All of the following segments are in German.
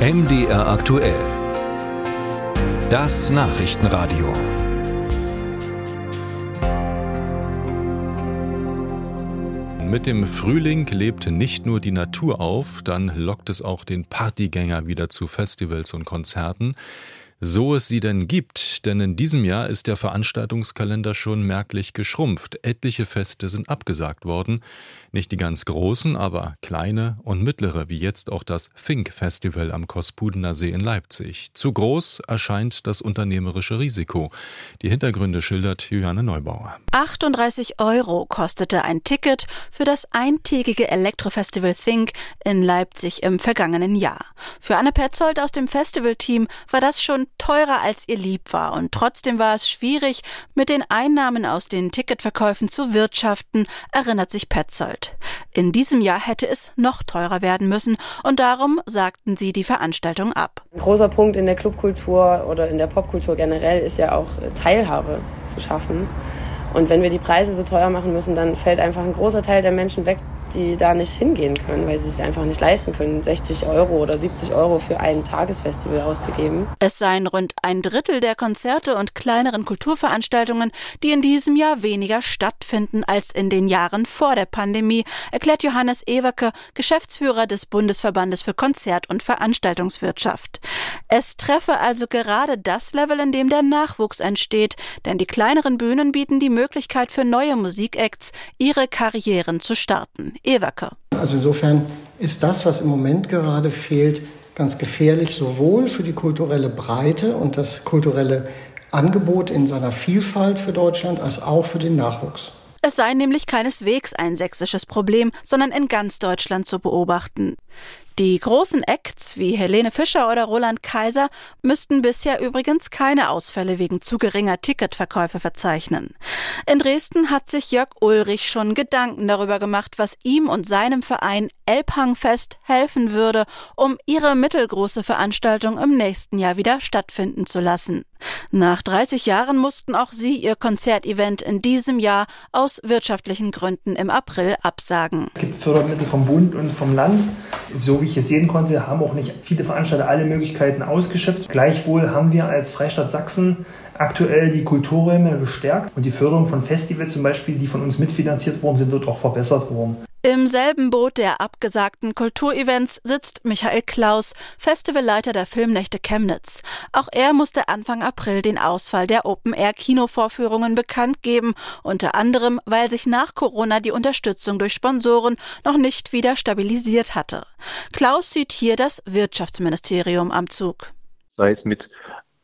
MDR aktuell. Das Nachrichtenradio. Mit dem Frühling lebt nicht nur die Natur auf, dann lockt es auch den Partygänger wieder zu Festivals und Konzerten so es sie denn gibt, denn in diesem Jahr ist der Veranstaltungskalender schon merklich geschrumpft. Etliche Feste sind abgesagt worden, nicht die ganz großen, aber kleine und mittlere, wie jetzt auch das Fink Festival am Kospudener See in Leipzig. Zu groß erscheint das unternehmerische Risiko. Die Hintergründe schildert Juliane Neubauer. 38 Euro kostete ein Ticket für das eintägige Elektrofestival Think in Leipzig im vergangenen Jahr. Für Anne Petzold aus dem Festivalteam war das schon teurer als ihr lieb war und trotzdem war es schwierig, mit den Einnahmen aus den Ticketverkäufen zu wirtschaften, erinnert sich Petzold. In diesem Jahr hätte es noch teurer werden müssen und darum sagten sie die Veranstaltung ab. Ein großer Punkt in der Clubkultur oder in der Popkultur generell ist ja auch Teilhabe zu schaffen. Und wenn wir die Preise so teuer machen müssen, dann fällt einfach ein großer Teil der Menschen weg, die da nicht hingehen können, weil sie es einfach nicht leisten können, 60 Euro oder 70 Euro für ein Tagesfestival auszugeben. Es seien rund ein Drittel der Konzerte und kleineren Kulturveranstaltungen, die in diesem Jahr weniger stattfinden als in den Jahren vor der Pandemie, erklärt Johannes Ewerke, Geschäftsführer des Bundesverbandes für Konzert- und Veranstaltungswirtschaft. Es treffe also gerade das Level, in dem der Nachwuchs entsteht, denn die kleineren Bühnen bieten die Möglichkeit für neue Musikacts, ihre Karrieren zu starten. Ewerke. Also insofern ist das, was im Moment gerade fehlt, ganz gefährlich, sowohl für die kulturelle Breite und das kulturelle Angebot in seiner Vielfalt für Deutschland als auch für den Nachwuchs. Es sei nämlich keineswegs ein sächsisches Problem, sondern in ganz Deutschland zu beobachten. Die großen Acts wie Helene Fischer oder Roland Kaiser müssten bisher übrigens keine Ausfälle wegen zu geringer Ticketverkäufe verzeichnen. In Dresden hat sich Jörg Ulrich schon Gedanken darüber gemacht, was ihm und seinem Verein Elbhangfest helfen würde, um ihre mittelgroße Veranstaltung im nächsten Jahr wieder stattfinden zu lassen. Nach 30 Jahren mussten auch sie ihr Konzertevent in diesem Jahr aus wirtschaftlichen Gründen im April absagen. Es gibt Fördermittel vom Bund und vom Land. So wie ich es sehen konnte, haben auch nicht viele Veranstalter alle Möglichkeiten ausgeschöpft. Gleichwohl haben wir als Freistaat Sachsen aktuell die Kulturräume gestärkt und die Förderung von Festivals zum Beispiel, die von uns mitfinanziert wurden, sind dort auch verbessert worden. Im selben Boot der abgesagten Kulturevents sitzt Michael Klaus, Festivalleiter der Filmnächte Chemnitz. Auch er musste Anfang April den Ausfall der Open-Air-Kinovorführungen bekannt geben, unter anderem, weil sich nach Corona die Unterstützung durch Sponsoren noch nicht wieder stabilisiert hatte. Klaus sieht hier das Wirtschaftsministerium am Zug. Sei es mit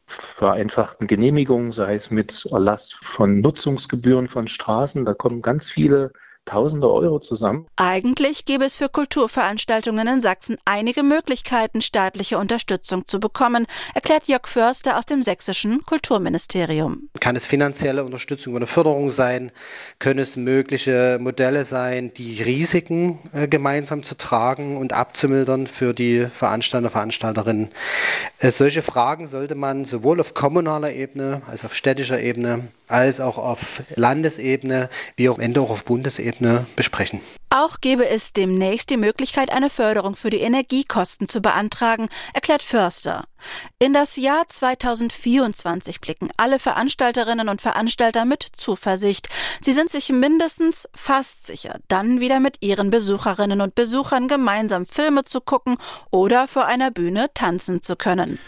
vereinfachten Genehmigungen, sei es mit Erlass von Nutzungsgebühren von Straßen, da kommen ganz viele Tausende Euro zusammen. Eigentlich gäbe es für Kulturveranstaltungen in Sachsen einige Möglichkeiten, staatliche Unterstützung zu bekommen, erklärt Jörg Förster aus dem sächsischen Kulturministerium. Kann es finanzielle Unterstützung eine Förderung sein? Können es mögliche Modelle sein, die Risiken äh, gemeinsam zu tragen und abzumildern für die Veranstalter, Veranstalterinnen? Äh, solche Fragen sollte man sowohl auf kommunaler Ebene als auf städtischer Ebene als auch auf Landesebene wie auch am Ende auch auf Bundesebene besprechen. Auch gäbe es demnächst die Möglichkeit, eine Förderung für die Energiekosten zu beantragen, erklärt Förster. In das Jahr 2024 blicken alle Veranstalterinnen und Veranstalter mit Zuversicht. Sie sind sich mindestens fast sicher, dann wieder mit ihren Besucherinnen und Besuchern gemeinsam Filme zu gucken oder vor einer Bühne tanzen zu können.